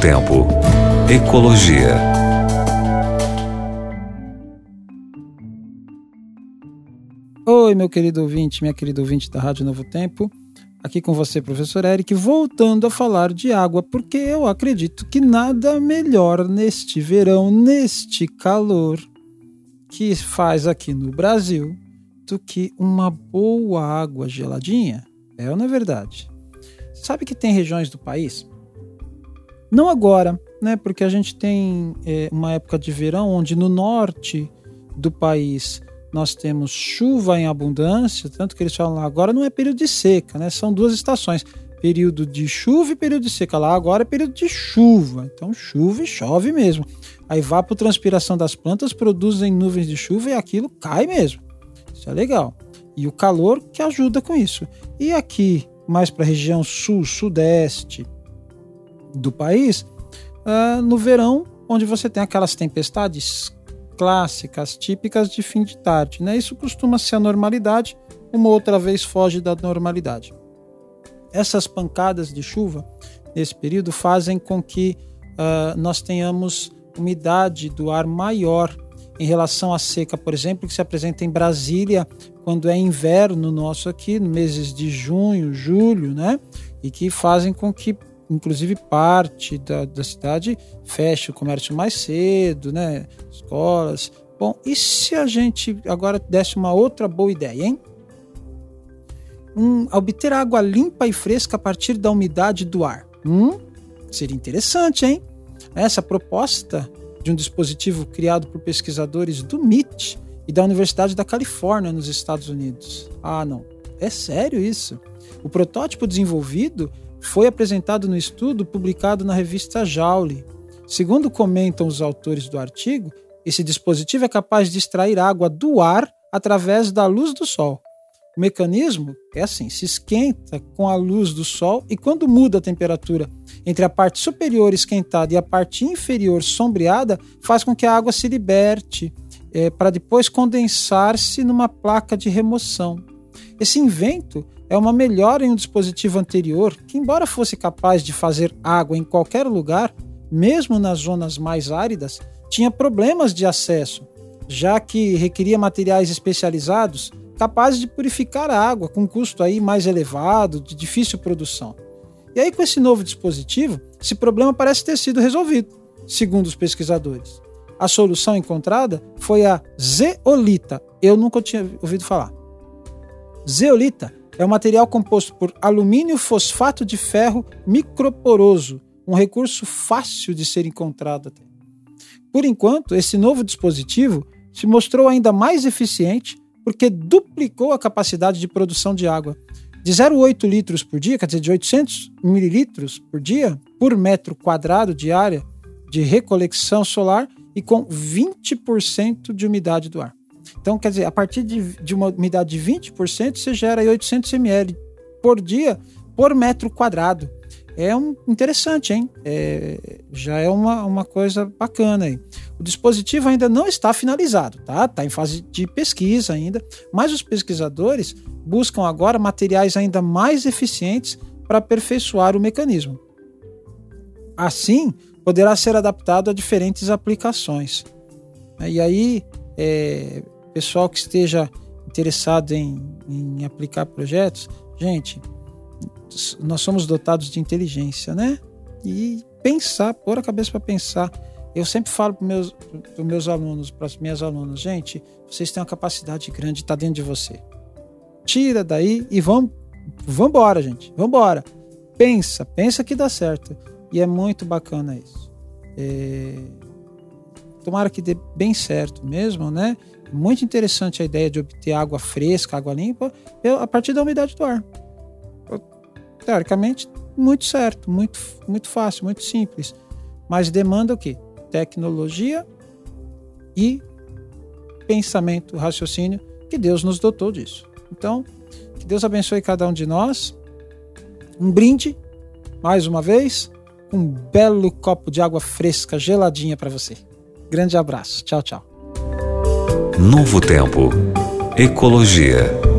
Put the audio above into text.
Tempo. Ecologia. Oi, meu querido ouvinte, minha querida ouvinte da Rádio Novo Tempo. Aqui com você, professor Eric, voltando a falar de água, porque eu acredito que nada melhor neste verão, neste calor que faz aqui no Brasil, do que uma boa água geladinha. É ou não é verdade? Sabe que tem regiões do país não agora, né? Porque a gente tem é, uma época de verão onde no norte do país nós temos chuva em abundância, tanto que eles falam lá agora não é período de seca, né? São duas estações, período de chuva e período de seca. Lá agora é período de chuva, então chuva e chove mesmo. A evapotranspiração das plantas produzem nuvens de chuva e aquilo cai mesmo. Isso é legal. E o calor que ajuda com isso. E aqui, mais para a região sul, sudeste, do país, uh, no verão, onde você tem aquelas tempestades clássicas, típicas de fim de tarde. Né? Isso costuma ser a normalidade, uma outra vez foge da normalidade. Essas pancadas de chuva nesse período fazem com que uh, nós tenhamos umidade do ar maior em relação à seca, por exemplo, que se apresenta em Brasília quando é inverno nosso aqui, meses de junho, julho, né? E que fazem com que inclusive parte da, da cidade fecha o comércio mais cedo, né? Escolas. Bom, e se a gente agora desse uma outra boa ideia, hein? Um, obter água limpa e fresca a partir da umidade do ar. Hum? Seria interessante, hein? Essa proposta de um dispositivo criado por pesquisadores do MIT e da Universidade da Califórnia, nos Estados Unidos. Ah, não. É sério isso? O protótipo desenvolvido foi apresentado no estudo publicado na revista Joule. Segundo comentam os autores do artigo, esse dispositivo é capaz de extrair água do ar através da luz do sol. O mecanismo é assim: se esquenta com a luz do sol e quando muda a temperatura entre a parte superior esquentada e a parte inferior sombreada, faz com que a água se liberte é, para depois condensar-se numa placa de remoção. Esse invento é uma melhora em um dispositivo anterior que, embora fosse capaz de fazer água em qualquer lugar, mesmo nas zonas mais áridas, tinha problemas de acesso, já que requeria materiais especializados capazes de purificar a água com custo aí mais elevado, de difícil produção. E aí com esse novo dispositivo, esse problema parece ter sido resolvido, segundo os pesquisadores. A solução encontrada foi a zeolita. Eu nunca tinha ouvido falar. Zeolita é um material composto por alumínio fosfato de ferro microporoso, um recurso fácil de ser encontrado até. Por enquanto, esse novo dispositivo se mostrou ainda mais eficiente porque duplicou a capacidade de produção de água. De 0,8 litros por dia, quer dizer, de 800 mililitros por dia, por metro quadrado de área de recolecção solar e com 20% de umidade do ar. Então, quer dizer, a partir de, de uma umidade de 20%, você gera 800 ml por dia por metro quadrado. É um, interessante, hein? É, já é uma, uma coisa bacana aí. O dispositivo ainda não está finalizado, tá? Está em fase de pesquisa ainda, mas os pesquisadores buscam agora materiais ainda mais eficientes para aperfeiçoar o mecanismo. Assim, poderá ser adaptado a diferentes aplicações. E aí, é, pessoal que esteja interessado em, em aplicar projetos, gente, nós somos dotados de inteligência, né? E pensar, pôr a cabeça para pensar. Eu sempre falo para meus, os meus alunos, para as minhas alunas, gente, vocês têm uma capacidade grande, está dentro de você. Tira daí e vamos embora, gente, vamos embora. Pensa, pensa que dá certo. E é muito bacana isso. É... Tomara que dê bem certo mesmo, né? Muito interessante a ideia de obter água fresca, água limpa, a partir da umidade do ar. Teoricamente, muito certo, muito, muito fácil, muito simples. Mas demanda o quê? Tecnologia e pensamento, raciocínio, que Deus nos dotou disso. Então, que Deus abençoe cada um de nós. Um brinde, mais uma vez, um belo copo de água fresca, geladinha para você. Grande abraço. Tchau, tchau. Novo Tempo. Ecologia.